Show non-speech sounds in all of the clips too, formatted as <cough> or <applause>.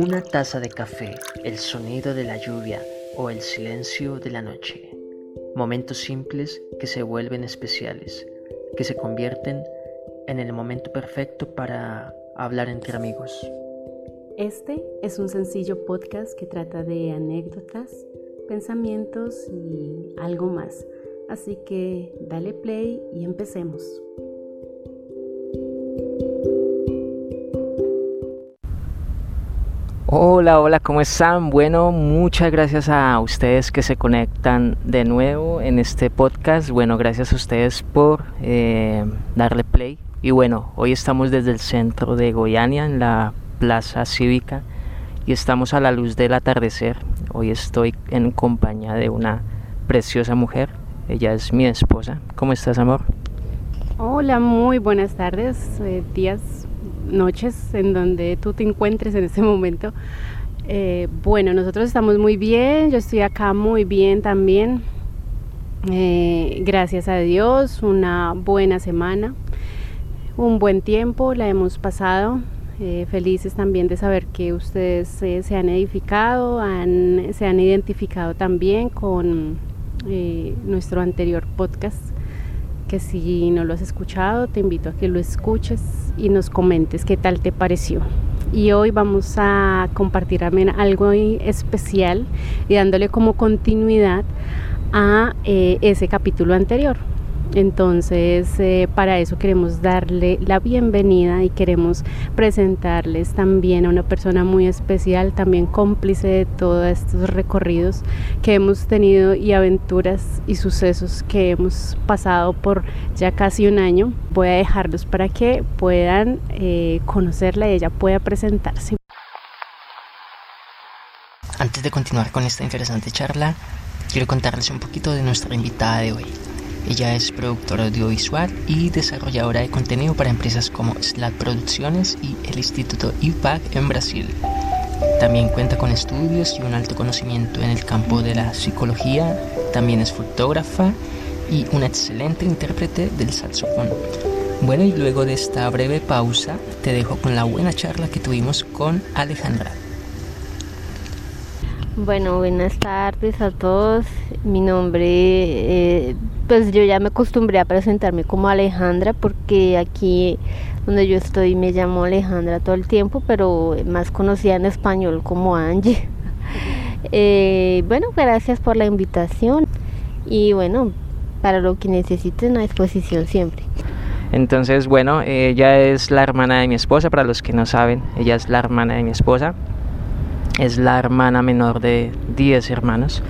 Una taza de café, el sonido de la lluvia o el silencio de la noche. Momentos simples que se vuelven especiales, que se convierten en el momento perfecto para hablar entre amigos. Este es un sencillo podcast que trata de anécdotas, pensamientos y algo más. Así que dale play y empecemos. Hola, hola, ¿cómo están? Bueno, muchas gracias a ustedes que se conectan de nuevo en este podcast. Bueno, gracias a ustedes por eh, darle play. Y bueno, hoy estamos desde el centro de Goiania, en la plaza cívica, y estamos a la luz del atardecer. Hoy estoy en compañía de una preciosa mujer. Ella es mi esposa. ¿Cómo estás, amor? Hola, muy buenas tardes, eh, días, noches en donde tú te encuentres en este <laughs> momento. Eh, bueno, nosotros estamos muy bien, yo estoy acá muy bien también. Eh, gracias a Dios, una buena semana, un buen tiempo, la hemos pasado. Eh, felices también de saber que ustedes se han edificado, se han identificado también con nuestro anterior podcast que si no lo has escuchado, te invito a que lo escuches y nos comentes qué tal te pareció. Y hoy vamos a compartir algo especial y dándole como continuidad a eh, ese capítulo anterior. Entonces, eh, para eso queremos darle la bienvenida y queremos presentarles también a una persona muy especial, también cómplice de todos estos recorridos que hemos tenido y aventuras y sucesos que hemos pasado por ya casi un año. Voy a dejarlos para que puedan eh, conocerla y ella pueda presentarse. Antes de continuar con esta interesante charla, quiero contarles un poquito de nuestra invitada de hoy. Ella es productora audiovisual y desarrolladora de contenido para empresas como Slat Producciones y el Instituto IPAC en Brasil. También cuenta con estudios y un alto conocimiento en el campo de la psicología. También es fotógrafa y una excelente intérprete del saxofón. Bueno, y luego de esta breve pausa, te dejo con la buena charla que tuvimos con Alejandra. Bueno, buenas tardes a todos. Mi nombre, eh, pues yo ya me acostumbré a presentarme como Alejandra porque aquí donde yo estoy me llamo Alejandra todo el tiempo, pero más conocida en español como Angie. <laughs> Eh, bueno, gracias por la invitación y bueno, para lo que necesiten a disposición siempre. Entonces, bueno, ella es la hermana de mi esposa, para los que no saben, ella es la hermana de mi esposa es la hermana menor de 10 hermanos.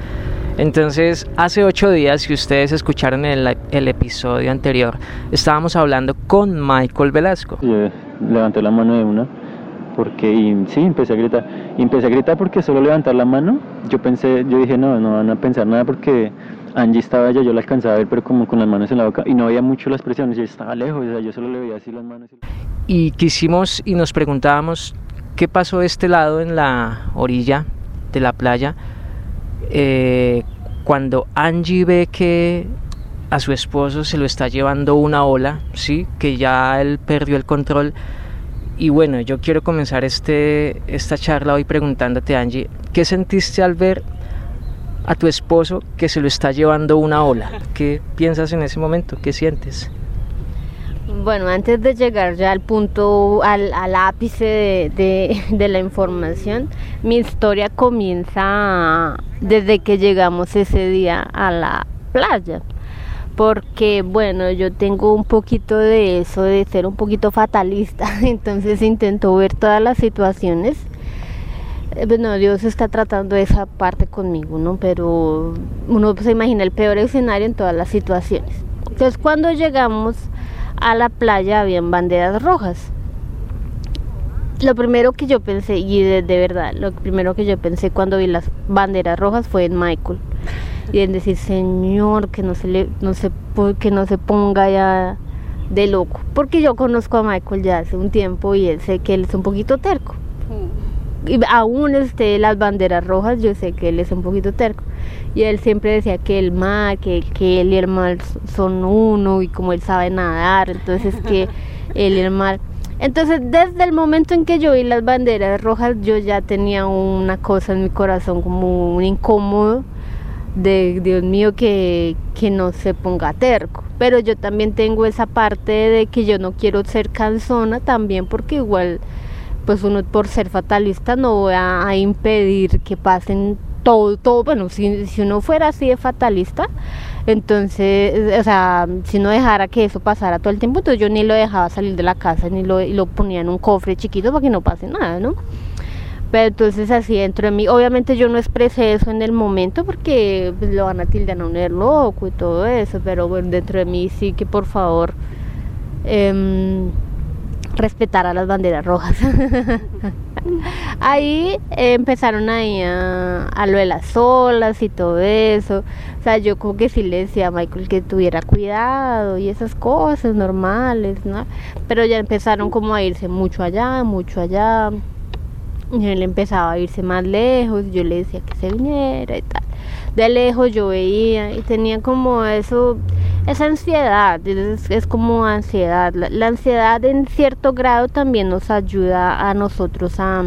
Entonces, hace ocho días, si ustedes escucharon el, el, episodio anterior, estábamos hablando con Michael Velasco. Yo levanté la mano de una, porque, y, sí, empecé a gritar. Y empecé a gritar porque solo levantar la mano, yo pensé, yo dije, no, no van a pensar nada porque Angie estaba allá, yo la alcanzaba a ver, pero como con las manos en la boca, y no había mucho las presiones, yo estaba lejos, o sea, yo solo le veía así las manos. Y quisimos y nos preguntábamos ¿Qué pasó de este lado en la orilla de la playa? Eh, cuando Angie ve que a su esposo se lo está llevando una ola, ¿sí? que ya él perdió el control. Y bueno, yo quiero comenzar este, esta charla hoy preguntándote, Angie, ¿qué sentiste al ver a tu esposo que se lo está llevando una ola? ¿Qué piensas en ese momento? ¿Qué sientes? Bueno, antes de llegar ya al punto, al, ápice de, la información, mi historia comienza desde que llegamos ese día a la playa. Porque, bueno, yo tengo un poquito de eso, de ser un poquito fatalista, <laughs> entonces intento ver todas las situaciones. Eh, bueno, Dios está tratando esa parte conmigo, ¿no? Pero uno se imagina el peor escenario en todas las situaciones. Entonces, cuando llegamos a la playa habían banderas rojas. Lo primero que yo pensé, y de, verdad, lo primero que yo pensé cuando vi las banderas rojas fue en Michael. Y en decir, Señor, que no se le, no se, que no se ponga ya de loco. Porque yo conozco a Michael ya hace un tiempo y él sé que él es un poquito terco. Y aún esté las banderas rojas, yo sé que él es un poquito terco y él siempre decía que el mar, que, que él y el mar son uno y como él sabe nadar, entonces que <laughs> él y el mar Entonces, desde el momento en que yo vi las banderas rojas, yo ya tenía una cosa en mi corazón, como un incómodo de Dios mío que, que no se ponga terco. Pero yo también tengo esa parte de que yo no quiero ser cansona también porque igual pues uno por ser fatalista no va a impedir que pasen todo, todo, bueno, si, si uno fuera así de fatalista, entonces, o sea, si no dejara que eso pasara todo el tiempo, entonces yo ni lo dejaba salir de la casa, ni lo, lo ponía en un cofre chiquito para que no pase nada, ¿no? Pero entonces así dentro de mí, obviamente yo no expresé eso en el momento porque pues, lo van a tildar a un loco y todo eso, pero bueno, dentro de mí sí que por favor eh, respetar a las banderas rojas. <laughs> <laughs> ahí empezaron ahí a, a, lo de las olas y todo eso. O sea, yo como que sí le decía a Michael que tuviera cuidado y esas cosas normales, ¿no? Pero ya empezaron como a irse mucho allá, mucho allá. Y él empezaba a irse más lejos, yo le decía que se viniera y tal. De lejos yo veía y tenía como eso, esa ansiedad, es, es como ansiedad. La, la, ansiedad en cierto grado también nos ayuda a nosotros a,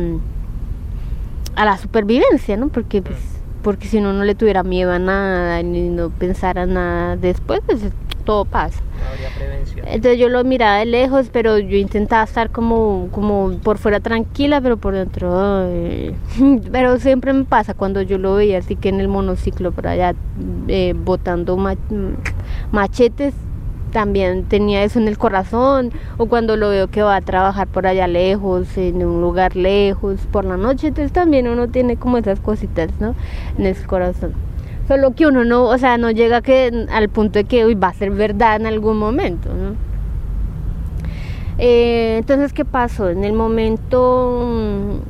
a la supervivencia, ¿no? Porque, pues, porque si uno no le tuviera miedo a nada ni no pensara nada después, pues todo pasa. Entonces yo lo miraba de lejos, pero yo intentaba estar como, como por fuera tranquila, pero por dentro... <laughs> Pero siempre me pasa cuando yo lo veía así que en el monociclo por allá eh, botando mach machetes, también tenía eso en el corazón, o cuando lo veo que va a trabajar por allá lejos, en un lugar lejos, por la noche, entonces también uno tiene como esas cositas, ¿no? En el corazón. Solo que uno no, o sea, no llega que, al punto de que uy, va a ser verdad en algún momento, ¿no? Eh, entonces, ¿qué pasó? En el momento,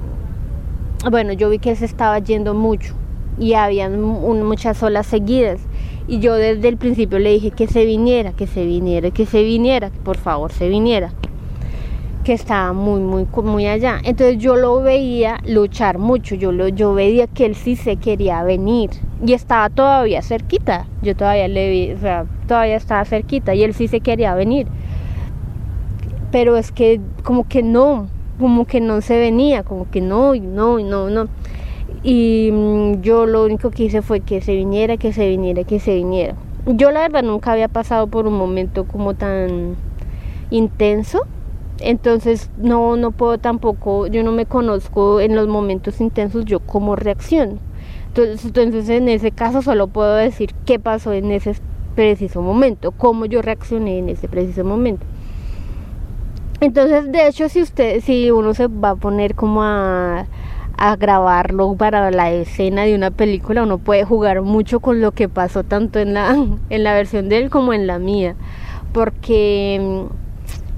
bueno, yo vi que se estaba yendo mucho y habían muchas olas seguidas. Y yo desde el principio le dije que se viniera, que se viniera, que se viniera, que por favor se viniera. Que estaba muy, muy, muy allá. Entonces yo lo veía luchar mucho. Yo, lo, yo veía que él sí se quería venir. Y estaba todavía cerquita. Yo todavía le vi, o sea, todavía estaba cerquita. Y él sí se quería venir. Pero es que como que no, como que no se venía, como que no, no, no, no. Y mmm, yo lo único que hice fue que se viniera, que se viniera, que se viniera. Yo la verdad nunca había pasado por un momento como tan intenso. Entonces no, no puedo tampoco, yo no me conozco en los momentos intensos yo cómo reacciono. Entonces, entonces en ese caso solo puedo decir qué pasó en ese preciso momento, cómo yo reaccioné en ese preciso momento. Entonces, de hecho, si usted, si uno se va a poner como a, a grabarlo para la escena de una película, uno puede jugar mucho con lo que pasó tanto en la, <laughs> en la versión de él como en la mía, porque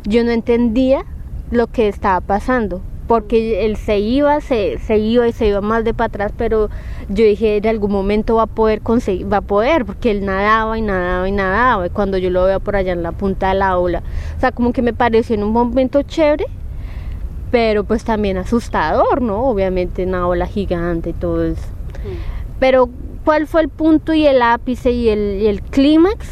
yo no entendía lo que estaba pasando, porque él se iba, se, se iba y se iba más de para atrás, pero yo dije, en algún momento va a poder conseguir, va a poder, porque él nadaba y nadaba y nadaba, y cuando yo lo veo por allá en la punta de la ola, o sea, como que me pareció en un momento chévere, pero pues también asustador, ¿no? Obviamente una ola gigante y todo eso. Mm. Pero, ¿cuál fue el punto y el ápice y el, y el clímax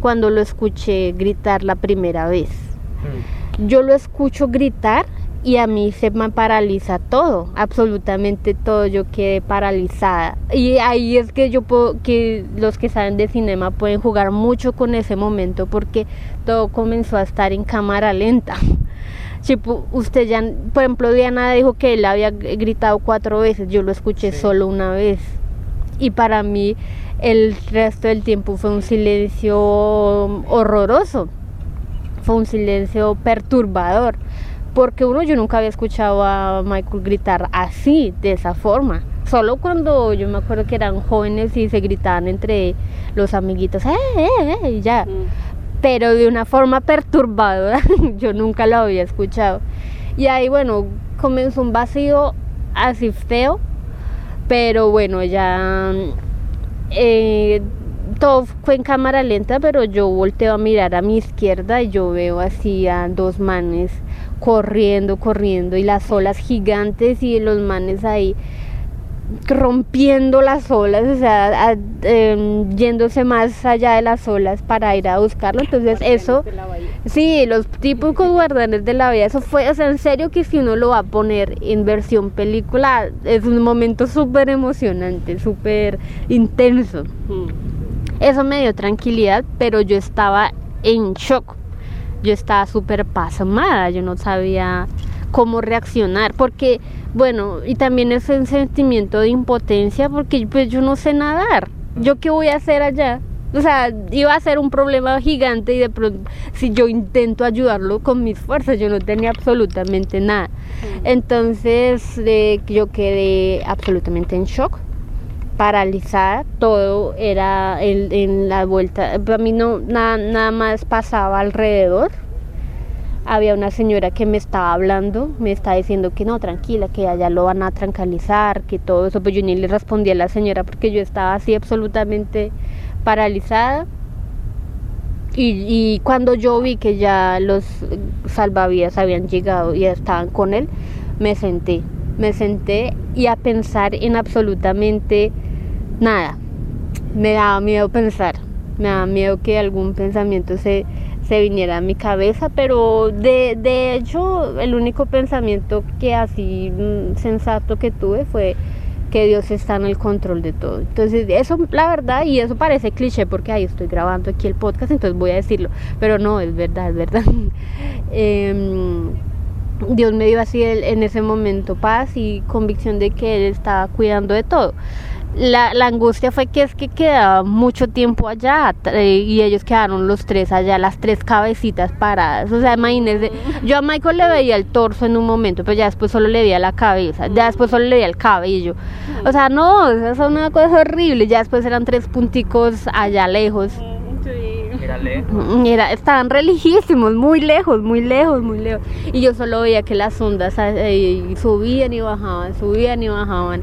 cuando lo escuché gritar la primera vez? Mm. Yo lo escucho gritar y a mí se me paraliza todo, absolutamente todo, yo quedé paralizada. Y ahí es que yo puedo, que los que saben de cinema pueden jugar mucho con ese momento porque todo comenzó a estar en cámara lenta. Si usted ya, por ejemplo, Diana dijo que él había gritado cuatro veces, yo lo escuché sí. solo una vez. Y para mí el resto del tiempo fue un silencio horroroso, fue un silencio perturbador porque uno yo nunca había escuchado a Michael gritar así, de esa forma. Solo cuando yo me acuerdo que eran jóvenes y se gritaban entre los amiguitos, ¡eh, eh, eh! Y ya. Mm. Pero de una forma perturbadora, <laughs> yo nunca lo había escuchado. Y ahí, bueno, comenzó un vacío así feo, pero bueno, ya. Eh, todo fue en cámara lenta, pero yo volteo a mirar a mi izquierda y yo veo así a dos manes corriendo, corriendo y las olas gigantes y los manes ahí rompiendo las olas, o sea, a- em, yéndose más allá de las olas para ir a buscarlo. Entonces eso, sí, los típicos guardianes de la vida, eso fue, o sea, en serio que si uno lo va a poner en versión película, es un momento súper emocionante, súper intenso. Eso me dio tranquilidad, pero yo estaba en shock. Yo estaba súper pasmada, yo no sabía cómo reaccionar, porque, bueno, y también ese sentimiento de impotencia, porque pues yo no sé nadar. ¿Yo qué voy a hacer allá? O sea, iba a ser un problema gigante y de pronto, si yo intento ayudarlo con mis fuerzas, yo no tenía absolutamente nada. Entonces, eh, yo quedé absolutamente en shock paralizada, todo era en, en la vuelta, para mí no, nada, nada más pasaba alrededor. Había una señora que me estaba hablando, me estaba diciendo que no, tranquila, que allá lo van a tranquilizar, que todo eso, pues yo ni le respondí a la señora porque yo estaba así absolutamente paralizada. Y, cuando yo vi que ya los salvavidas habían llegado y estaban con él, me senté, me senté y a pensar en absolutamente nada. Me daba miedo pensar, me daba miedo que algún pensamiento se, se viniera a mi cabeza, pero de, de hecho el único pensamiento que así mm, sensato que tuve fue que Dios está en el control de todo. Entonces, eso, la verdad, y eso parece cliché porque ahí estoy grabando aquí el podcast, entonces voy a decirlo, pero no, es verdad, es verdad. <laughs> Em, Dios me dio así el- en ese momento paz y convicción de que Él estaba cuidando de todo. La, la angustia fue que es que quedaba mucho tiempo allá eh, y ellos quedaron los tres allá, las tres cabecitas paradas. O sea, imagínense, yo a Michael le veía el torso en un momento, pero ya después solo le veía la cabeza, ya después solo le veía el cabello. O sea, no, esa es una cosa horrible. Ya después eran tres punticos allá lejos. Mm, Era, estaban religiísimos, muy lejos, muy lejos, muy lejos. Y yo solo veía que las ondas eh, subían y bajaban, subían y bajaban.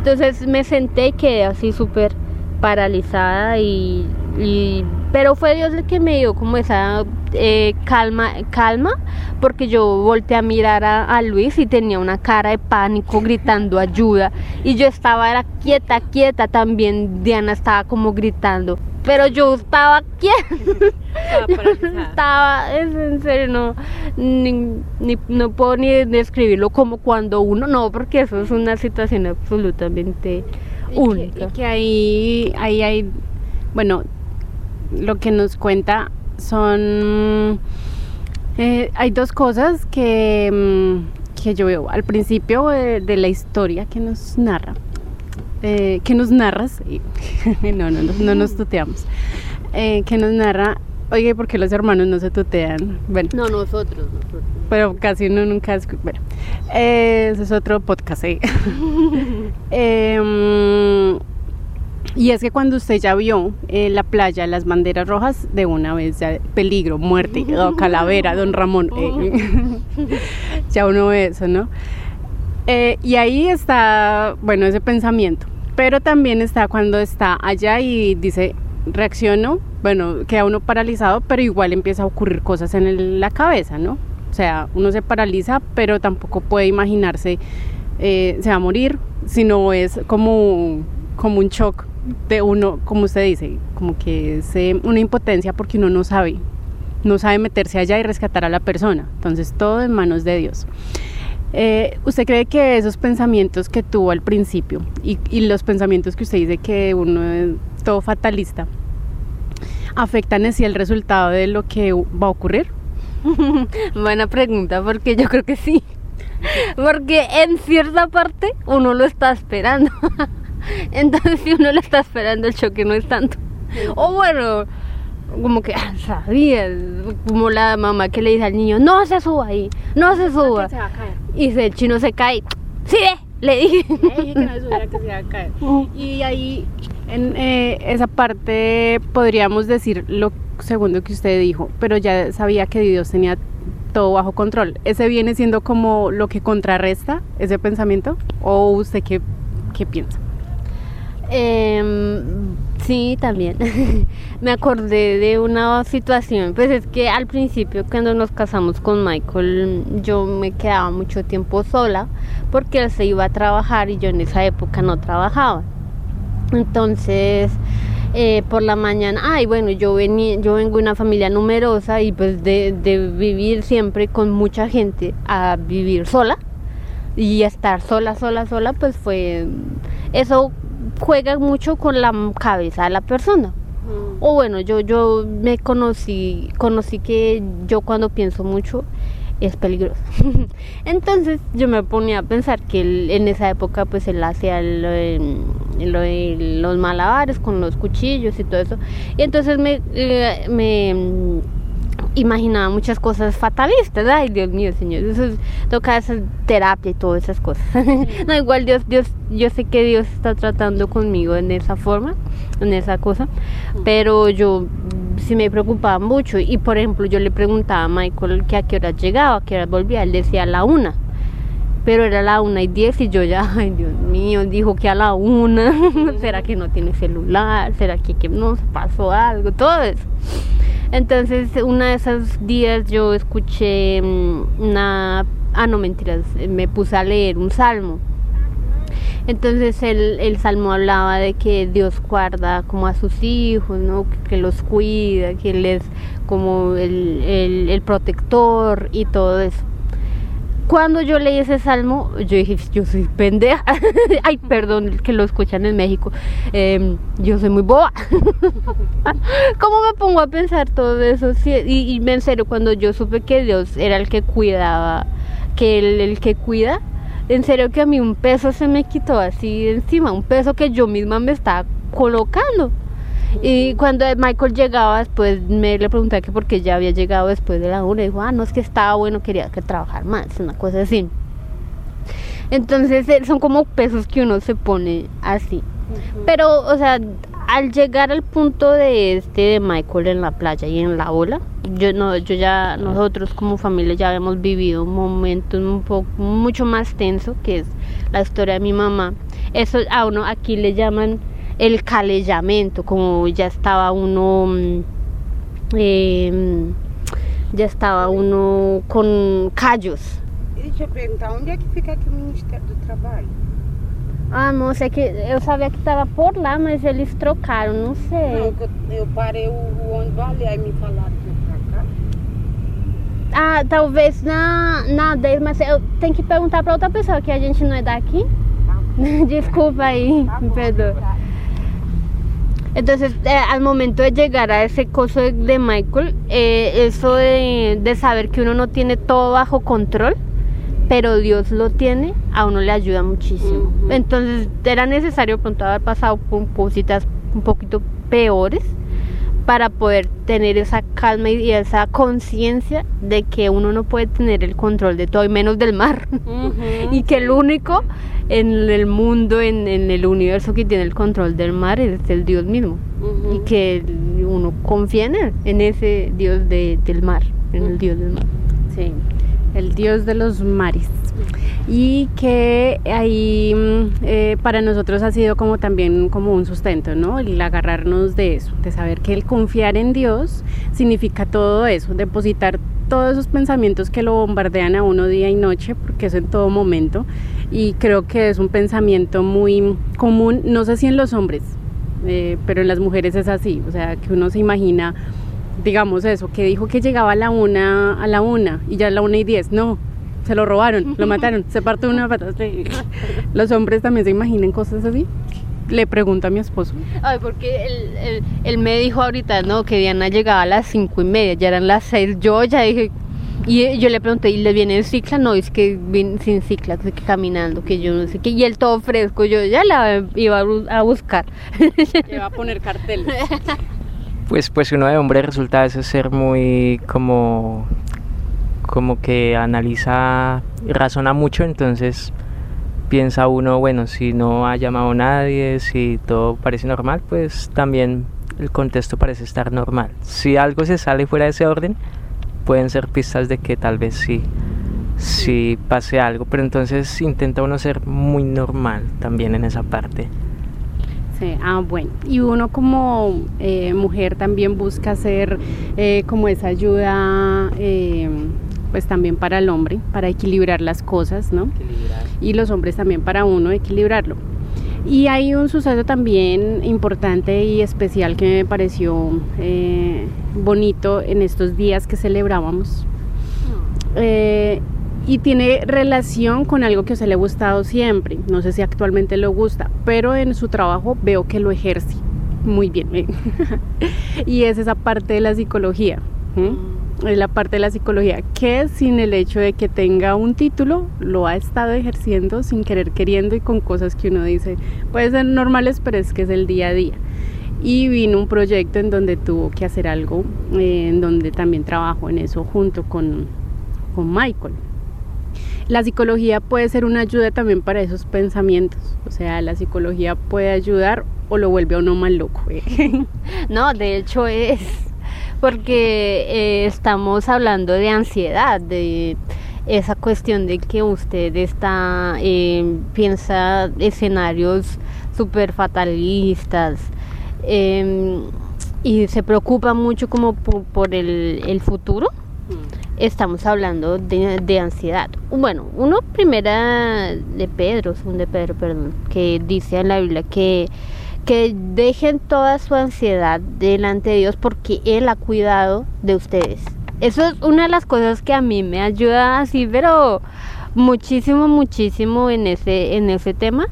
Entonces me senté y quedé así súper paralizada y, y- pero fue Dios el que me dio como esa eh, calma calma porque yo volteé a mirar a, a Luis y tenía una cara de pánico gritando ayuda. Y yo estaba era quieta quieta también Diana estaba como gritando. Pero yo estaba quieta. <laughs> Estaba es en serio no ni, ni- no puedo ni describirlo como cuando uno no porque eso es una situación absolutamente Y que, única. y que ahí, ahí hay, bueno, lo que nos cuenta son, eh, hay dos cosas que, mm, que yo veo al principio de, de la historia que nos narra, eh, que nos narras, <laughs> no, no, no, no nos tuteamos, eh, que nos narra, oye, ¿por qué los hermanos no se tutean? Bueno, no nosotros nosotros pero casi uno nunca bueno eh, ese es otro podcast ¿eh? <laughs> <laughs> Em, y es que cuando usted ya vio en la playa las banderas rojas de una vez ya peligro muerte <laughs> o calavera don Ramón eh, <laughs> ya uno ve eso no Eh, y ahí está bueno ese pensamiento. Pero también está cuando está allá y dice reacciono bueno queda uno paralizado pero igual empieza a ocurrir cosas en el- la cabeza no o sea, uno se paraliza, pero tampoco puede imaginarse eh, se va a morir, sino es como, como un shock de uno, como usted dice, como que es eh, una impotencia porque uno no sabe, no sabe meterse allá y rescatar a la persona. Entonces, todo en manos de Dios. Eh, ¿Usted cree que esos pensamientos que tuvo al principio y, y los pensamientos que usted dice que uno es todo fatalista afectan así el resultado de lo que va a ocurrir? <laughs> Buena pregunta, porque yo creo que sí. <laughs> Porque en cierta parte uno lo está esperando. <laughs> <laughs> Entonces, si uno lo está esperando, el choque no es tanto. O bueno, como que ah, sabías, como la mamá que le dice al niño, no se suba ahí, no se suba. va a caer. Y si el chino se cae, sí ve, le dije. Le dije que no se subiera, que se iba a caer. <laughs> Y ahí, en eh, esa parte, podríamos decir lo segundo que usted dijo, pero ya sabía que Dios tenía todo bajo control. ¿Ese viene siendo como lo que contrarresta ese pensamiento? ¿O usted qué, qué piensa? Em, sí, también. <laughs> me acordé de una situación, pues es que al principio cuando nos casamos con Michael yo me quedaba mucho tiempo sola porque él se iba a trabajar y yo en esa época no trabajaba. Entonces, eh, por la mañana, ay, bueno, yo, venía, yo vengo de una familia numerosa y pues de, de vivir siempre con mucha gente a vivir sola y estar sola, sola, sola, pues fue, eso juega mucho con la cabeza de la persona. O bueno, yo, yo me conocí, conocí que yo cuando pienso mucho es peligroso. <laughs> Entonces yo me ponía a pensar que él, en esa época pues él hacía los malabares con los cuchillos y todo eso. Y entonces me, eh, me imaginaba muchas cosas fatalistas. Ay, Dios mío, Señor, eso es, toca esa terapia y todas esas cosas. <laughs> no, igual Dios, Dios, yo sé que Dios está tratando conmigo en esa forma, en esa cosa, pero yo sí me preocupaba mucho. Y por ejemplo, yo le preguntaba a Michael que a qué hora llegaba, a qué hora volvía. Él decía a la una. Pero era la una y diez y yo ya, <laughs> ay Dios mío, dijo que a la una. <laughs> ¿Será que no tiene celular? ¿Será que, que nos pasó algo? Todo eso. Entonces, una de esos días yo escuché mm, una... Ah, no, mentiras, me puse a leer un salmo. Entonces el, el, salmo hablaba de que Dios guarda como a sus hijos, ¿no? que, los cuida, que Él es como el, el, el protector y todo eso cuando yo leí ese salmo, yo dije, yo soy pendeja. <laughs> Ay, perdón, que lo escuchan en México. Em, yo soy muy boba. <laughs> ¿Cómo me pongo a pensar todo eso? y, y en serio, cuando yo supe que Dios era el que cuidaba, que Él el que cuida, en serio que a mí un peso se me quitó así encima, un peso que yo misma me estaba colocando. Y cuando Michael llegaba después, me le pregunté que por qué ya había llegado después de la una. Y dijo, ah, no, es que estaba bueno, quería que trabajar más, una cosa así. Entonces eh, son como pesos que uno se pone así. Pero, o sea, al llegar al punto de este de Michael en la playa y en la ola, yo no, yo ya, nosotros como familia ya habíamos vivido un momento un poco mucho más tenso, que es la historia de mi mamá. Eso a uno aquí le llaman el calellamiento, como ya estaba uno, eh, ya estava uno com callos. Deixa eu perguntar, onde é que fica aqui o Ministério do Trabalho? Ah, moça, é que eu sabia que estava por lá, mas eles trocaram, não sei. Não, eu parei o, o ônibus ali, aí me falaram que pra cá. Ah, talvez na, na 10, mas eu tenho que perguntar para outra pessoa, que a gente não é daqui. Tá. <laughs> Desculpa aí, tá me perdoa. Entonces, eh, al momento de llegar a ese coso de, Michael, eh, eso de, saber que uno no tiene todo bajo control, pero Dios lo tiene, a uno le ayuda muchísimo. Entonces, era necesario pronto haber pasado por cositas un poquito peores para poder tener esa calma y esa conciencia de que uno no puede tener el control de todo y menos del mar. <laughs> Y que el único en el mundo, en, el universo que tiene el control del mar es el Dios mismo. Y que uno confía en él, en ese Dios del mar, en el Dios del mar. Sí, el Dios de los mares y que ahí mm, eh, para nosotros ha sido como también como un sustento, ¿no? El agarrarnos de eso, de saber que el confiar en Dios significa todo eso, depositar todos esos pensamientos que lo bombardean a uno día y noche, porque es en todo momento, y creo que es un pensamiento muy común, no sé si en los hombres, eh, pero en las mujeres es así, o sea, que uno se imagina, digamos eso, que dijo que llegaba a la una, a la una, y ya a la una y diez, no, se lo robaron, lo <laughs> mataron, se parte una pata. Los hombres también se imaginan cosas así. Le pregunto a mi esposo. Ay, porque él, él, me dijo ahorita, no, que Diana llegaba a las cinco y media, ya eran las seis. Yo ya dije, y yo le pregunté, ¿y le viene en cicla? No, es que viene sin cicla, que caminando, que yo no sé qué. Y él todo fresco, yo ya la iba a buscar. Iba a poner cartel. <laughs> Pues, pues uno de hombre resulta a veces ser muy como como que analiza razona mucho, entonces piensa uno, bueno, si no ha llamado nadie, si todo parece normal, pues también el contexto parece estar normal. Si algo se sale fuera de ese orden, pueden ser pistas de que tal vez sí, sí pase algo, pero entonces intenta uno ser muy normal también en esa parte. Sí, ah, bueno. Y uno como eh, mujer también busca hacer eh, como esa ayuda, eh, pues también para el hombre, para equilibrar las cosas, ¿no? Y los hombres también para uno equilibrarlo. Y hay un suceso también importante y especial que me pareció eh, bonito en estos días que celebrábamos. Eh, y tiene relación con algo que usted le ha gustado siempre. No sé si actualmente lo gusta, pero en su trabajo veo que lo ejerce muy bien. <laughs> y es esa parte de la psicología. ¿m? Es la parte de la psicología que sin el hecho de que tenga un título, lo ha estado ejerciendo sin querer queriendo y con cosas que uno dice, puede ser normales, pero es que es el día a día. Y vino un proyecto en donde tuvo que hacer algo, eh, en donde también trabajo en eso junto con, con Michael. La psicología puede ser una ayuda también para esos pensamientos, o sea, la psicología puede ayudar o lo vuelve a uno más loco. ¿eh? <laughs> No, de hecho es porque eh, estamos hablando de ansiedad, de esa cuestión de que usted está eh, piensa escenarios súper fatalistas eh, y se preocupa mucho como por, por el, el futuro estamos hablando de, de, ansiedad. Bueno, uno primera de Pedro, segundo de Pedro, perdón, que dice en la Biblia que, que dejen toda su ansiedad delante de Dios porque Él ha cuidado de ustedes. Eso es una de las cosas que a mí me ayuda así, pero muchísimo, muchísimo en ese, en ese tema,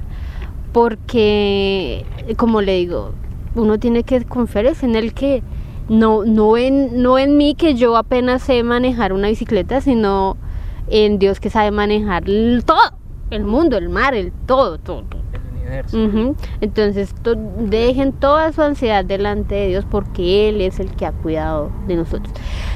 porque, como le digo, uno tiene que confiar en el que no, no, en, no en mí que yo apenas sé manejar una bicicleta, sino en Dios que sabe manejar todo, el mundo, el mar, el todo, todo, todo. Entonces to- dejen toda su ansiedad delante de Dios porque Él es el que ha cuidado de nosotros.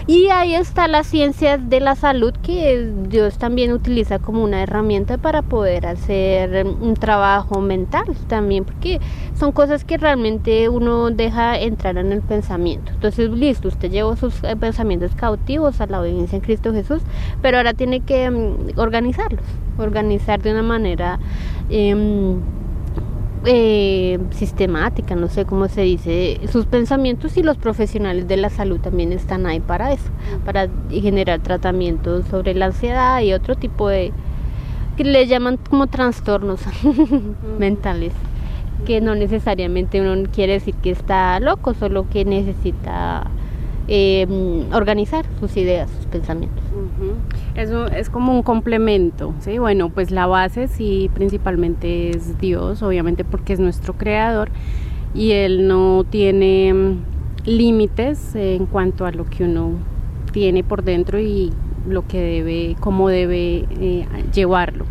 Y ahí está la ciencia de la salud que Dios también utiliza como una herramienta para poder hacer mm, un trabajo mental también, porque son cosas que realmente uno deja entrar en el pensamiento. Entonces, listo, usted llevó sus eh, pensamientos cautivos a la obediencia en Cristo Jesús, pero ahora tiene que mm, organizarlos, organizar de una manera... em, eh, sistemática, no sé cómo se dice, sus pensamientos y los profesionales de la salud también están ahí para eso, para generar tratamientos sobre la ansiedad y otro tipo de que le llaman como trastornos <laughs> mentales, que no necesariamente uno quiere decir que está loco, solo que necesita eh, organizar sus ideas, sus pensamientos. Eso es como un complemento, ¿sí? Bueno, pues la base sí principalmente es Dios, obviamente porque es nuestro creador y Él no tiene mm, límites en cuanto a lo que uno tiene por dentro y lo que debe, cómo debe eh, llevarlo.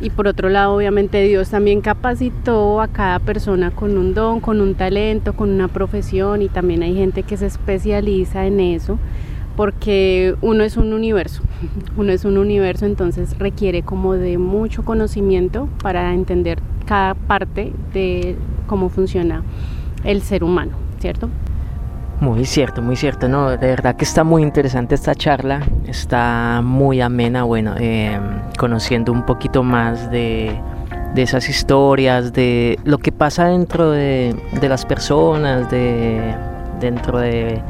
Y por otro lado, obviamente Dios también capacitó a cada persona con un don, con un talento, con una profesión y también hay gente que se especializa en eso porque uno es un universo, <laughs> uno es un universo, entonces requiere como de mucho conocimiento para entender cada parte de cómo funciona el ser humano, ¿cierto? Muy cierto, muy cierto, no, de verdad que está muy interesante esta charla, está muy amena, bueno, eh, conociendo un poquito más de, de, esas historias, de lo que pasa dentro de, de las personas, de, dentro de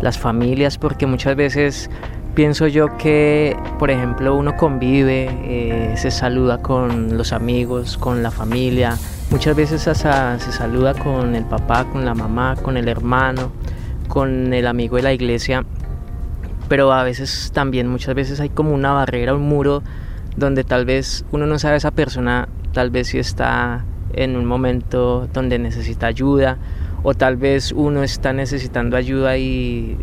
las familias, porque muchas veces pienso yo que, por ejemplo, uno convive, eh, se saluda con los amigos, con la familia, muchas veces hasta se saluda con el papá, con la mamá, con el hermano con el amigo de la iglesia, pero a veces también muchas veces hay como una barrera, un muro donde tal vez uno no sabe esa persona, tal vez si está en un momento donde necesita ayuda o tal vez uno está necesitando ayuda y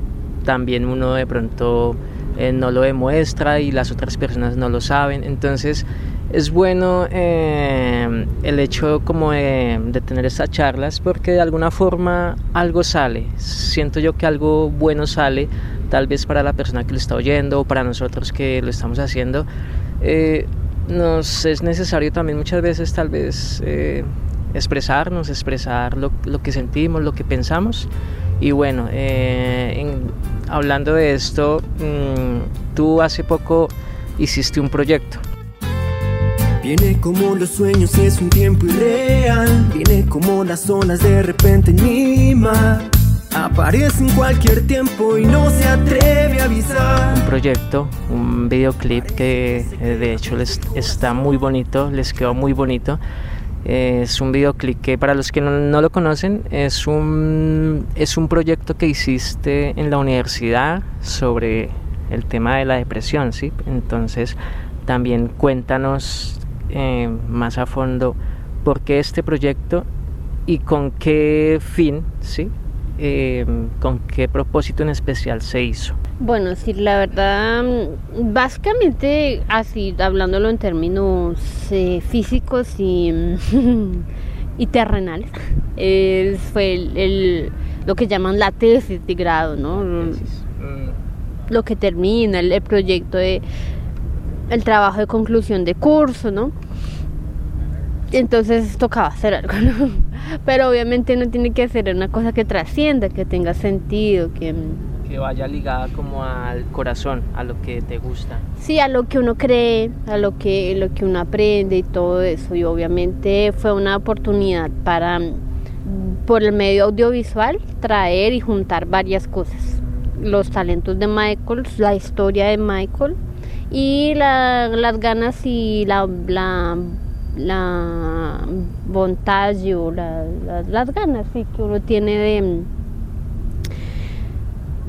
también uno de pronto eh, no lo demuestra y las otras personas no lo saben, entonces es bueno eh, el hecho como de, de, tener estas charlas porque de alguna forma algo sale. Siento yo que algo bueno sale, tal vez para la persona que lo está oyendo o para nosotros que lo estamos haciendo. Eh, nos es necesario también muchas veces tal vez eh, expresarnos, expresar lo, lo, que sentimos, lo que pensamos. Y bueno, eh, en, hablando de esto, mmm, tú hace poco hiciste un proyecto Viene como los sueños, es un tiempo irreal. Viene como las olas de repente en mi mar. Aparece en cualquier tiempo y no se atreve a avisar. Un proyecto, un videoclip que eh, de hecho les está muy bonito, les quedó muy bonito. Es un videoclip que para los que no, lo conocen es un, es un proyecto que hiciste en la universidad sobre el tema de la depresión, ¿sí? Entonces también cuéntanos eh, más a fondo por qué este proyecto y con qué fin, ¿sí? Eh, con qué propósito en especial se hizo. Bueno, sí, la verdad, básicamente así, hablándolo en términos eh, físicos y, <laughs> y terrenales, es, fue el, el, lo que llaman la tesis de grado, ¿no? Lo que termina el, el proyecto de el trabajo de conclusión de curso, ¿no? Entonces tocaba hacer algo, ¿no? <laughs> Pero obviamente no tiene que ser una cosa que trascienda, que tenga sentido, que... Que vaya ligada como al corazón, a lo que te gusta. Sí, a lo que uno cree, a lo que, lo que uno aprende y todo eso. Y obviamente fue una oportunidad para, por el medio audiovisual, traer y juntar varias cosas. Los talentos de Michael, la historia de Michael, y la, las ganas y la, la, la voluntad o la, la, las ganas sí, que uno tiene de,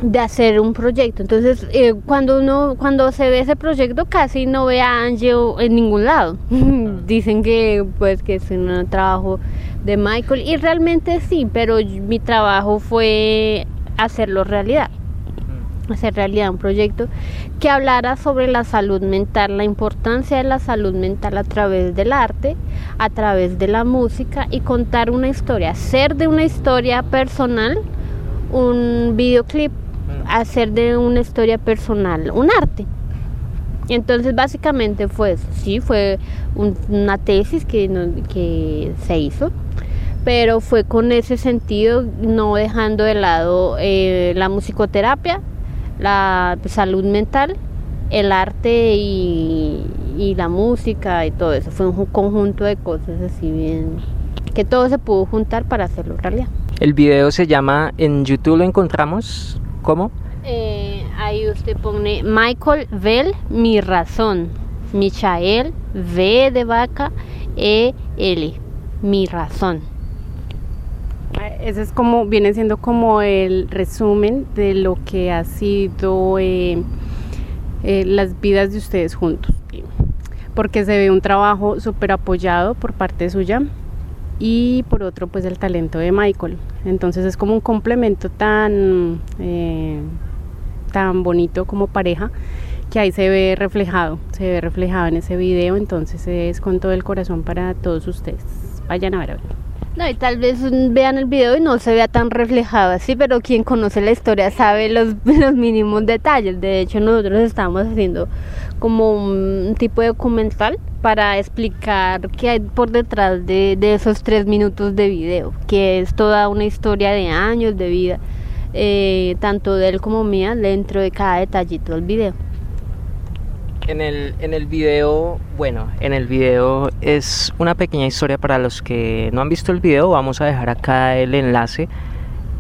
de hacer un proyecto. Entonces, eh, cuando uno cuando se ve ese proyecto casi no ve a Angel en ningún lado. <laughs> Dicen que pues que es un trabajo de Michael y realmente sí, pero mi trabajo fue hacerlo realidad hacer realidad un proyecto que hablara sobre la salud mental, la importancia de la salud mental a través del arte, a través de la música y contar una historia, hacer de una historia personal un videoclip, hacer de una historia personal un arte. Entonces básicamente fue eso, sí, fue un, una tesis que, que se hizo pero fue con ese sentido, no dejando de lado eh, la musicoterapia, la salud mental, el arte y, y, la música y todo eso. Fue un conjunto de cosas así bien, que todo se pudo juntar para hacerlo realidad. El video se llama, en YouTube lo encontramos, ¿cómo? Eh, ahí usted pone Michael Bell, mi razón. Michael V de vaca, E L, mi razón. Ese es como, viene siendo como el resumen de lo que ha sido eh, eh, las vidas de ustedes juntos. Porque se ve un trabajo súper apoyado por parte suya y por otro pues el talento de Michael. Entonces es como un complemento tan, eh, tan bonito como pareja que ahí se ve reflejado, se ve reflejado en ese video. Entonces es con todo el corazón para todos ustedes. Vayan a ver a ver. No, y tal vez vean el video y no se vea tan reflejado así, pero quien conoce la historia sabe los, <laughs> los mínimos detalles. De hecho, nosotros estamos haciendo como un tipo de documental para explicar qué hay por detrás de, de esos tres minutos de video, que es toda una historia de años de vida, eh, tanto de él como mía, dentro de cada detallito del video. En el, en el video, bueno, en el video es una pequeña historia para los que no han visto el video. Vamos a dejar acá el enlace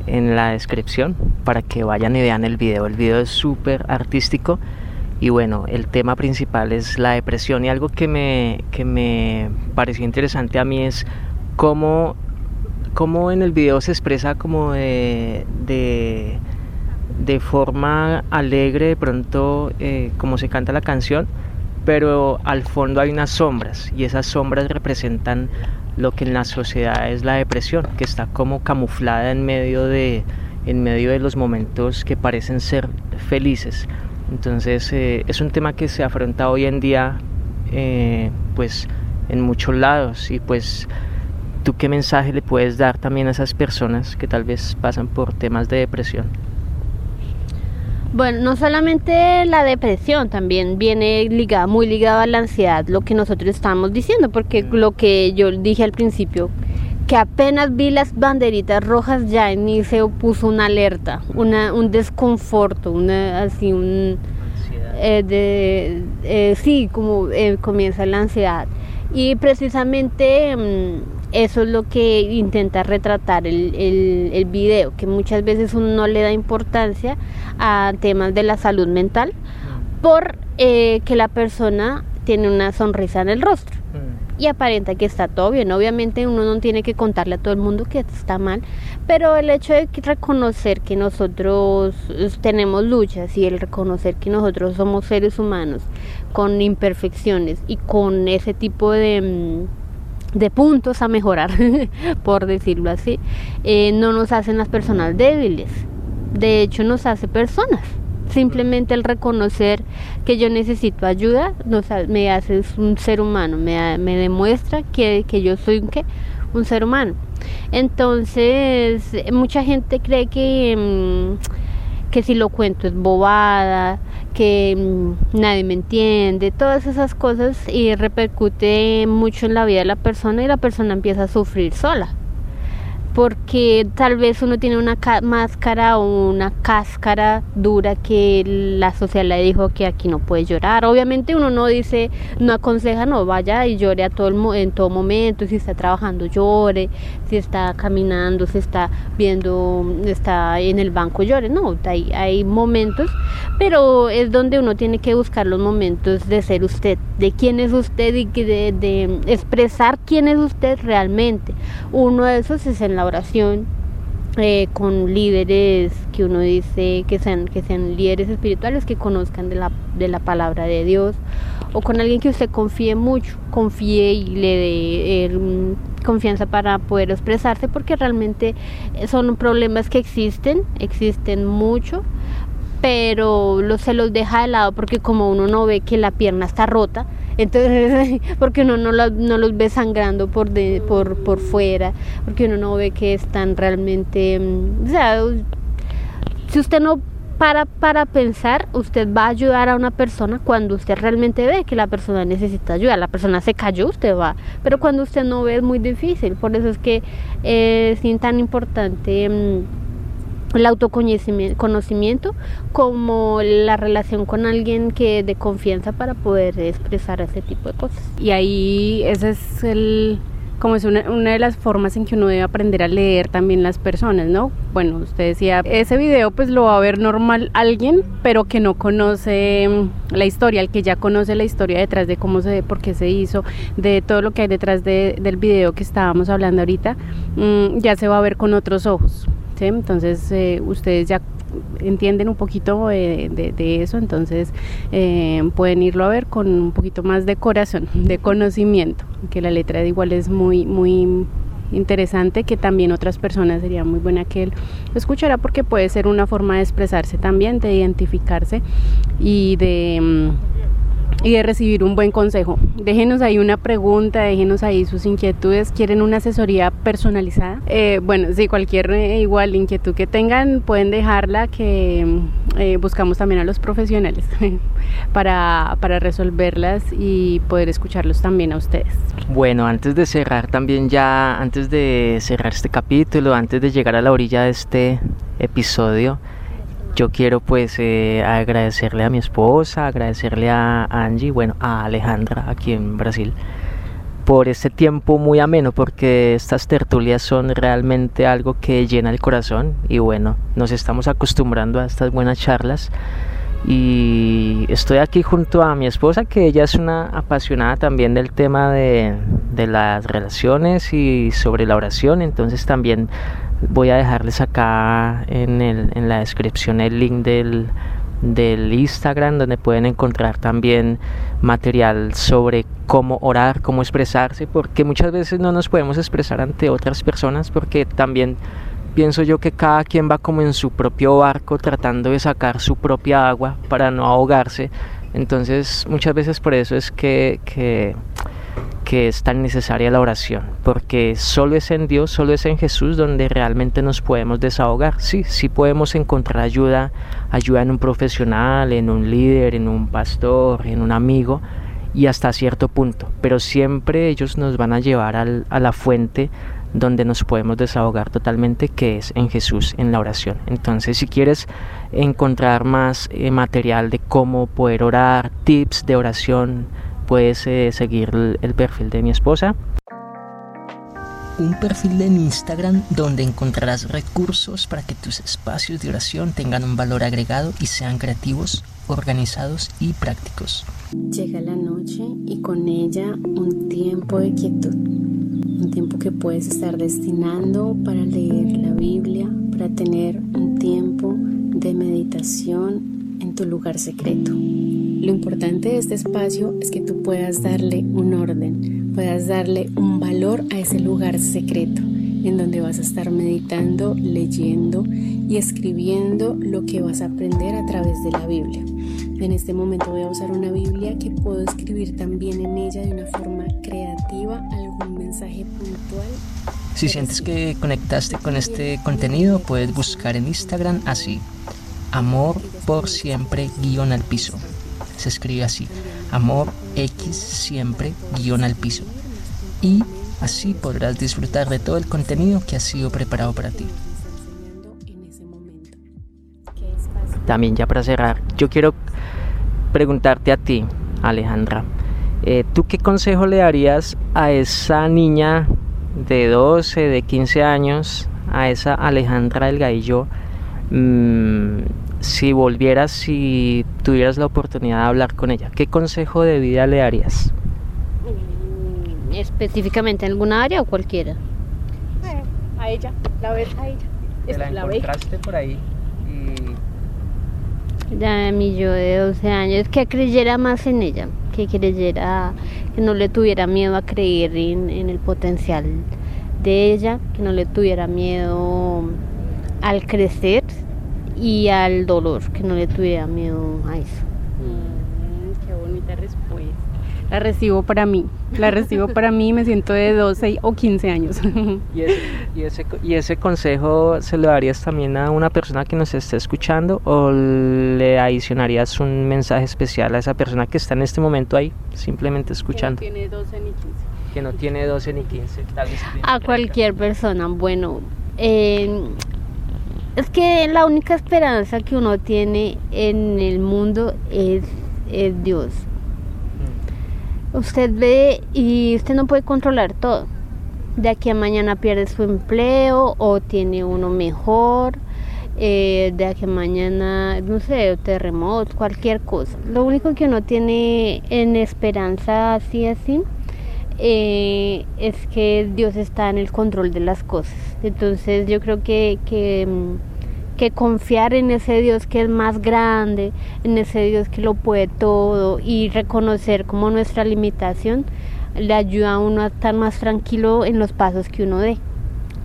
en la descripción para que vayan y vean el video. El video es súper artístico y bueno, el tema principal es la depresión y algo que me, que me pareció interesante a mí es cómo, cómo en el video se expresa como de, de de forma alegre de pronto eh, como se canta la canción, pero al fondo hay unas sombras y esas sombras representan lo que en la sociedad es la depresión, que está como camuflada en medio de, en medio de los momentos que parecen ser felices. Entonces eh, es un tema que se afronta hoy en día eh, pues en muchos lados y pues tú qué mensaje le puedes dar también a esas personas que tal vez pasan por temas de depresión. Bueno, no solamente la depresión, también viene ligada, muy ligada a la ansiedad, lo que nosotros estamos diciendo, porque lo que yo dije al principio, que apenas vi las banderitas rojas ya en mí se puso una alerta, una, un desconforto, una así un eh, de, eh, sí, como eh, comienza la ansiedad. Y precisamente mm, eso es lo que intenta retratar el, el, el, video, que muchas veces uno no le da importancia a temas de la salud mental por eh, que la persona tiene una sonrisa en el rostro y aparenta que está todo bien. Obviamente uno no tiene que contarle a todo el mundo que está mal, pero el hecho de reconocer que nosotros tenemos luchas y el reconocer que nosotros somos seres humanos con imperfecciones y con ese tipo de mm, de puntos a mejorar, <laughs> por decirlo así, eh, no nos hacen las personas débiles. De hecho, nos hace personas. Simplemente el reconocer que yo necesito ayuda me hace un ser humano, me, me demuestra que, que, yo soy ¿qué? un ser humano. Entonces, mucha gente cree que, mm, que si lo cuento es bobada, que mm, nadie me entiende, todas esas cosas y repercute mucho en la vida de la persona y la persona empieza a sufrir sola porque tal vez uno tiene una máscara o una cáscara dura que la sociedad le dijo que aquí no puede llorar. Obviamente uno no dice, no aconseja, no vaya y llore a todo el, en todo momento, si está trabajando llore, si está caminando, si está viendo, está en el banco llore, no, hay, hay momentos, pero es donde uno tiene que buscar los momentos de ser usted, de quién es usted y de, de expresar quién es usted realmente. Uno de esos es en la oración eh, con líderes que uno dice que sean, que sean líderes espirituales que conozcan de la, de la palabra de Dios o con alguien que usted confíe mucho, confíe y le dé confianza para poder expresarse porque realmente son problemas que existen, existen mucho, pero lo, se los deja de lado porque como uno no ve que la pierna está rota, entonces, <laughs> porque uno no, no los ve sangrando por, de, por, por fuera, porque uno no ve que están realmente, mm, o sea, si usted no para, para pensar, usted va a ayudar a una persona cuando usted realmente ve que la persona necesita ayuda. La persona se cayó, usted va. Pero cuando usted no ve es muy difícil. Por eso es que es tan importante mm, el autoconocimiento como la relación con alguien que de confianza para poder expresar ese tipo de cosas. Y ahí ese es el como es una, de las formas en que uno debe aprender a leer también las personas, ¿no? Bueno, usted decía, ese video pues lo va a ver normal alguien, pero que no conoce mm, la historia, el que ya conoce la historia detrás de cómo se, por qué se hizo, de todo lo que hay detrás de, del video que estábamos hablando ahorita, mmm, ya se va a ver con otros ojos. Entonces eh, ustedes ya entienden un poquito de, de, eso, entonces eh, pueden irlo a ver con un poquito más de corazón, de conocimiento, que la letra de igual es muy, muy interesante que también otras personas sería muy buena que él lo escuchara porque puede ser una forma de expresarse también, de identificarse y de... Mm, y de recibir un buen consejo. Déjenos ahí una pregunta, déjenos ahí sus inquietudes. ¿Quieren una asesoría personalizada? Eh, bueno, sí, cualquier eh, igual inquietud que tengan pueden dejarla que eh, buscamos también a los profesionales <laughs> para, para resolverlas y poder escucharlos también a ustedes. Bueno, antes de cerrar también ya, antes de cerrar este capítulo, antes de llegar a la orilla de este episodio, yo quiero pues eh, agradecerle a mi esposa, agradecerle a Angie, bueno, a Alejandra aquí en Brasil por este tiempo muy ameno porque estas tertulias son realmente algo que llena el corazón. Y bueno, nos estamos acostumbrando a estas buenas charlas. Y estoy aquí junto a mi esposa que ella es una apasionada también del tema de, de las relaciones y sobre la oración. Entonces también voy a dejarles acá en, la descripción el link del, Instagram donde pueden encontrar también material sobre cómo orar, cómo expresarse, porque muchas veces no nos podemos expresar ante otras personas porque también pienso yo que cada quien va como en su propio barco tratando de sacar su propia agua para no ahogarse. Entonces muchas veces por eso es que que es tan necesaria la oración, porque solo es en Dios, solo es en Jesús donde realmente nos podemos desahogar. Sí, sí podemos encontrar ayuda, ayuda en un profesional, en un líder, en un pastor, en un amigo y hasta cierto punto, pero siempre ellos nos van a llevar a la fuente donde nos podemos desahogar totalmente, que es en Jesús, en la oración. Entonces, si quieres encontrar más eh, material de cómo poder orar, tips de oración, puedes eh, seguir el, el perfil de mi esposa. Un perfil en Instagram donde encontrarás recursos para que tus espacios de oración tengan un valor agregado y sean creativos, organizados y prácticos. Llega la noche y con ella un tiempo de quietud, un tiempo que puedes estar destinando para leer la Biblia, para tener un tiempo de meditación en tu lugar secreto. Lo importante de este espacio es que tú puedas darle un orden, puedas darle un valor a ese lugar secreto en donde vas a estar meditando, leyendo y escribiendo lo que vas a aprender a través de la Biblia. En este momento voy a usar una Biblia que puedo escribir también en ella de una forma creativa algún mensaje puntual. Si sientes que conectaste con este contenido, puedes buscar en Instagram así, amor por siempre guion al piso se escribe así, amor X siempre guion al piso. Y así podrás disfrutar de todo el contenido que ha sido preparado para ti. También ya para cerrar, yo quiero preguntarte a ti, Alejandra, eh, ¿tú qué consejo le darías a esa niña de 12, de 15 años, a esa Alejandra Delgadillo, mmm, si volvieras, si tuvieras la oportunidad de hablar con ella, ¿qué consejo de vida le darías? Mm, Específicamente en alguna área o cualquiera. Eh, a ella, la ves a ella. Te la encontraste por ahí y Ya mi yo de 12 años, que creyera más en ella, que creyera, que no le tuviera miedo a creer en, en el potencial de ella, que no le tuviera miedo al crecer y al dolor, que no le tuviera miedo a eso. Mm, qué bonita respuesta. La recibo para mí, la recibo para mí, me siento de 12 o 15 años. ¿Y ese, y, ese, ¿Y ese consejo se lo darías también a una persona que nos esté escuchando o le adicionarías un mensaje especial a esa persona que está en este momento ahí, simplemente escuchando? Que no tiene 12 ni 15. Que no tiene 12 ni 15. Tal vez A cualquier persona, bueno, eh, es que la única esperanza que uno tiene en el mundo es, es Dios. Usted ve y usted no puede controlar todo. De aquí a mañana pierde su empleo o tiene uno mejor. Eh, de aquí a mañana, no sé, terremotos, cualquier cosa. Lo único que uno tiene en esperanza así, así, eh, es que Dios está en el control de las cosas. Entonces yo creo que, que, que, confiar en ese Dios que es más grande, en ese Dios que lo puede todo y reconocer como nuestra limitación, le ayuda a uno a estar más tranquilo en los pasos que uno dé.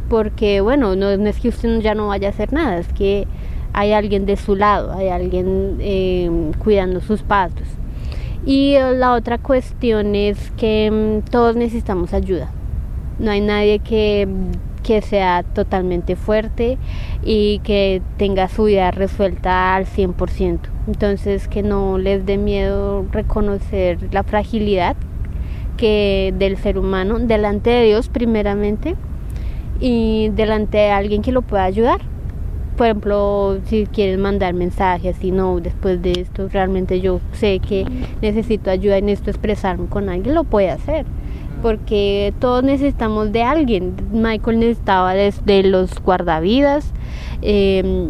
Porque bueno, no, no es que usted ya no vaya a hacer nada, es que hay alguien de su lado, hay alguien eh, cuidando sus pasos. Y la otra cuestión es que mm, todos necesitamos ayuda. No hay nadie que, que, sea totalmente fuerte y que tenga su vida resuelta al 100%. Entonces que no les dé miedo reconocer la fragilidad que del ser humano delante de Dios primeramente y delante de alguien que lo pueda ayudar por ejemplo, si quieren mandar mensajes y no, después de esto realmente yo sé que necesito ayuda en esto, expresarme con alguien, lo puede hacer. Porque todos necesitamos de alguien. Michael necesitaba de, los guardavidas. Eh,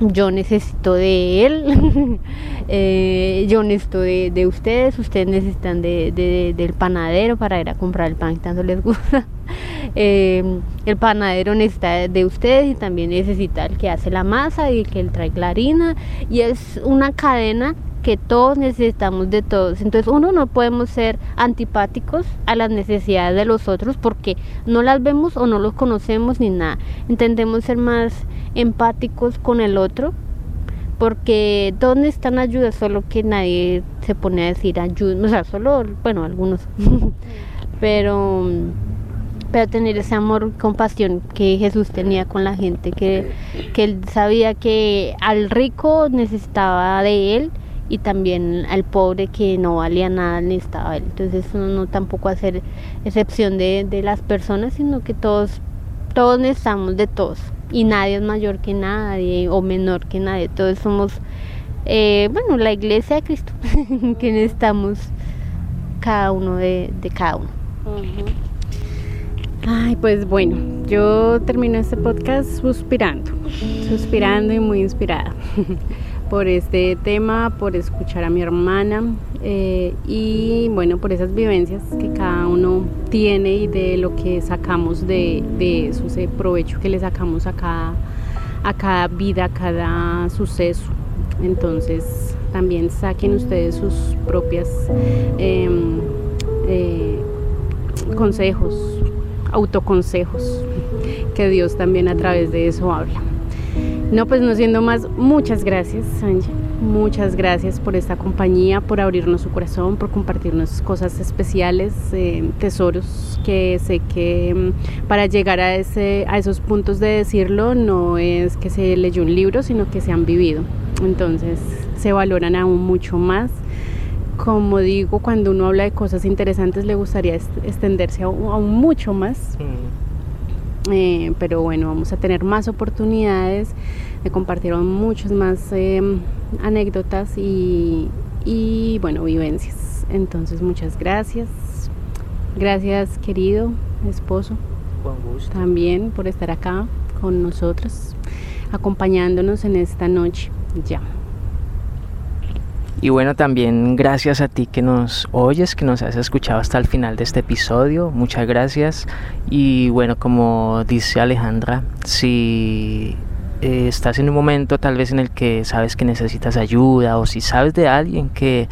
yo necesito de él, <laughs> eh, yo necesito de, de, ustedes, ustedes necesitan de, de, del panadero para ir a comprar el pan que tanto les gusta. <laughs> Eh, el panadero necesita de ustedes y también necesita el que hace la masa y el que trae la harina. Y es una cadena que todos necesitamos de todos. Entonces uno no podemos ser antipáticos a las necesidades de los otros porque no las vemos o no los conocemos ni nada. Intentemos ser más empáticos con el otro porque todos necesitan ayuda, solo que nadie se pone a decir ayuda, o sea, solo, bueno, algunos, <laughs> pero pero tener ese amor, compasión que Jesús tenía con la gente, que, que él sabía que al rico necesitaba de él y también al pobre que no valía nada necesitaba él. Entonces uno no tampoco hacer excepción de, de las personas, sino que todos, todos necesitamos de todos y nadie es mayor que nadie o menor que nadie, todos somos, eh, bueno, la iglesia de Cristo, <laughs> que necesitamos cada uno de, de cada uno. Ay, pues bueno, yo termino este podcast suspirando, suspirando y muy inspirada <laughs> por este tema, por escuchar a mi hermana eh, y bueno, por esas vivencias que cada uno tiene y de lo que sacamos de, de eso, ese provecho que le sacamos a cada, a cada vida, a cada suceso. Entonces también saquen ustedes sus propias em, eh, consejos, autoconsejos, que Dios también a través de eso habla. No, pues no siendo más, muchas gracias, Sánchez. Muchas gracias por esta compañía, por abrirnos su corazón, por compartirnos cosas especiales, eh, tesoros que sé que mm, para llegar a, ese, a esos puntos de decirlo no es que se leyó un libro, sino que se han vivido. Entonces se valoran aún mucho más. Como digo, cuando uno habla de cosas interesantes le gustaría extenderse aún, aún mucho más. Eh, pero bueno, vamos a tener más oportunidades de compartir muchas más eh, anécdotas y, y bueno, vivencias. Entonces, muchas gracias. Gracias, querido esposo. También por estar acá con nosotros, acompañándonos en esta noche. Ya. Y bueno, también gracias a ti que nos oyes, que nos has escuchado hasta el final de este episodio. Muchas gracias. Y bueno, como dice Alejandra, si eh, estás en un momento tal vez en el que sabes que necesitas ayuda o si sabes de alguien que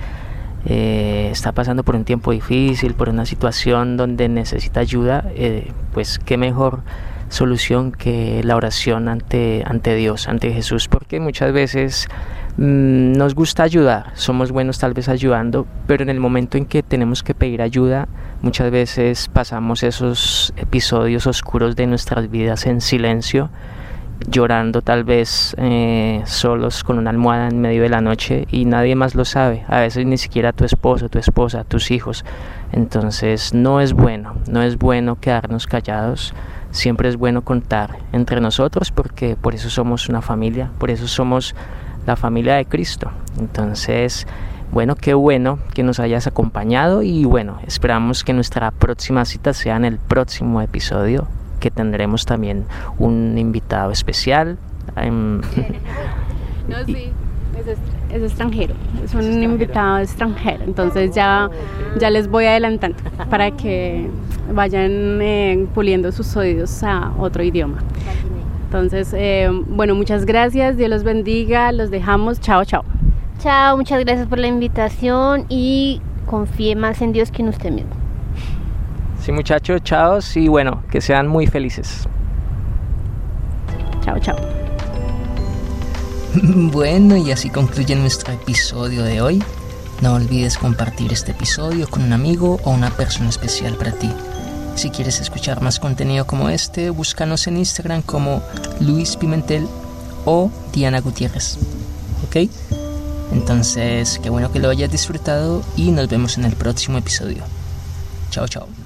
eh, está pasando por un tiempo difícil, por una situación donde necesita ayuda, eh, pues qué mejor solución que la oración ante, ante Dios, ante Jesús, porque muchas veces nos gusta ayudar, somos buenos tal vez ayudando, pero en el momento en que tenemos que pedir ayuda, muchas veces pasamos esos episodios oscuros de nuestras vidas en silencio, llorando tal vez eh, solos con una almohada en medio de la noche y nadie más lo sabe, a veces ni siquiera tu esposo, tu esposa, tus hijos. Entonces no es bueno, no es bueno quedarnos callados, siempre es bueno contar entre nosotros porque por eso somos una familia, por eso somos la familia de Cristo. Entonces, bueno, qué bueno que nos hayas acompañado y bueno, esperamos que nuestra próxima cita sea en el próximo episodio, que tendremos también un invitado especial. <laughs> no, sí es, extranjero, es un invitado extranjero, entonces ya, ya les voy adelantando para que vayan eh, puliendo sus oídos a otro idioma. Entonces, eh, bueno, muchas gracias, Dios los bendiga, los dejamos, chao, chao. Chao, muchas gracias por la invitación y confíe más en Dios que en usted mismo. Sí, muchachos, chao y bueno, que sean muy felices. Chao, chao. <laughs> Bueno, y así concluye nuestro episodio de hoy. No olvides compartir este episodio con un amigo o una persona especial para ti. Si quieres escuchar más contenido como este, búscanos en Instagram como Luis Pimentel o Diana Gutiérrez. ¿Ok? Entonces, qué bueno que lo hayas disfrutado y nos vemos en el próximo episodio. Chao, chao.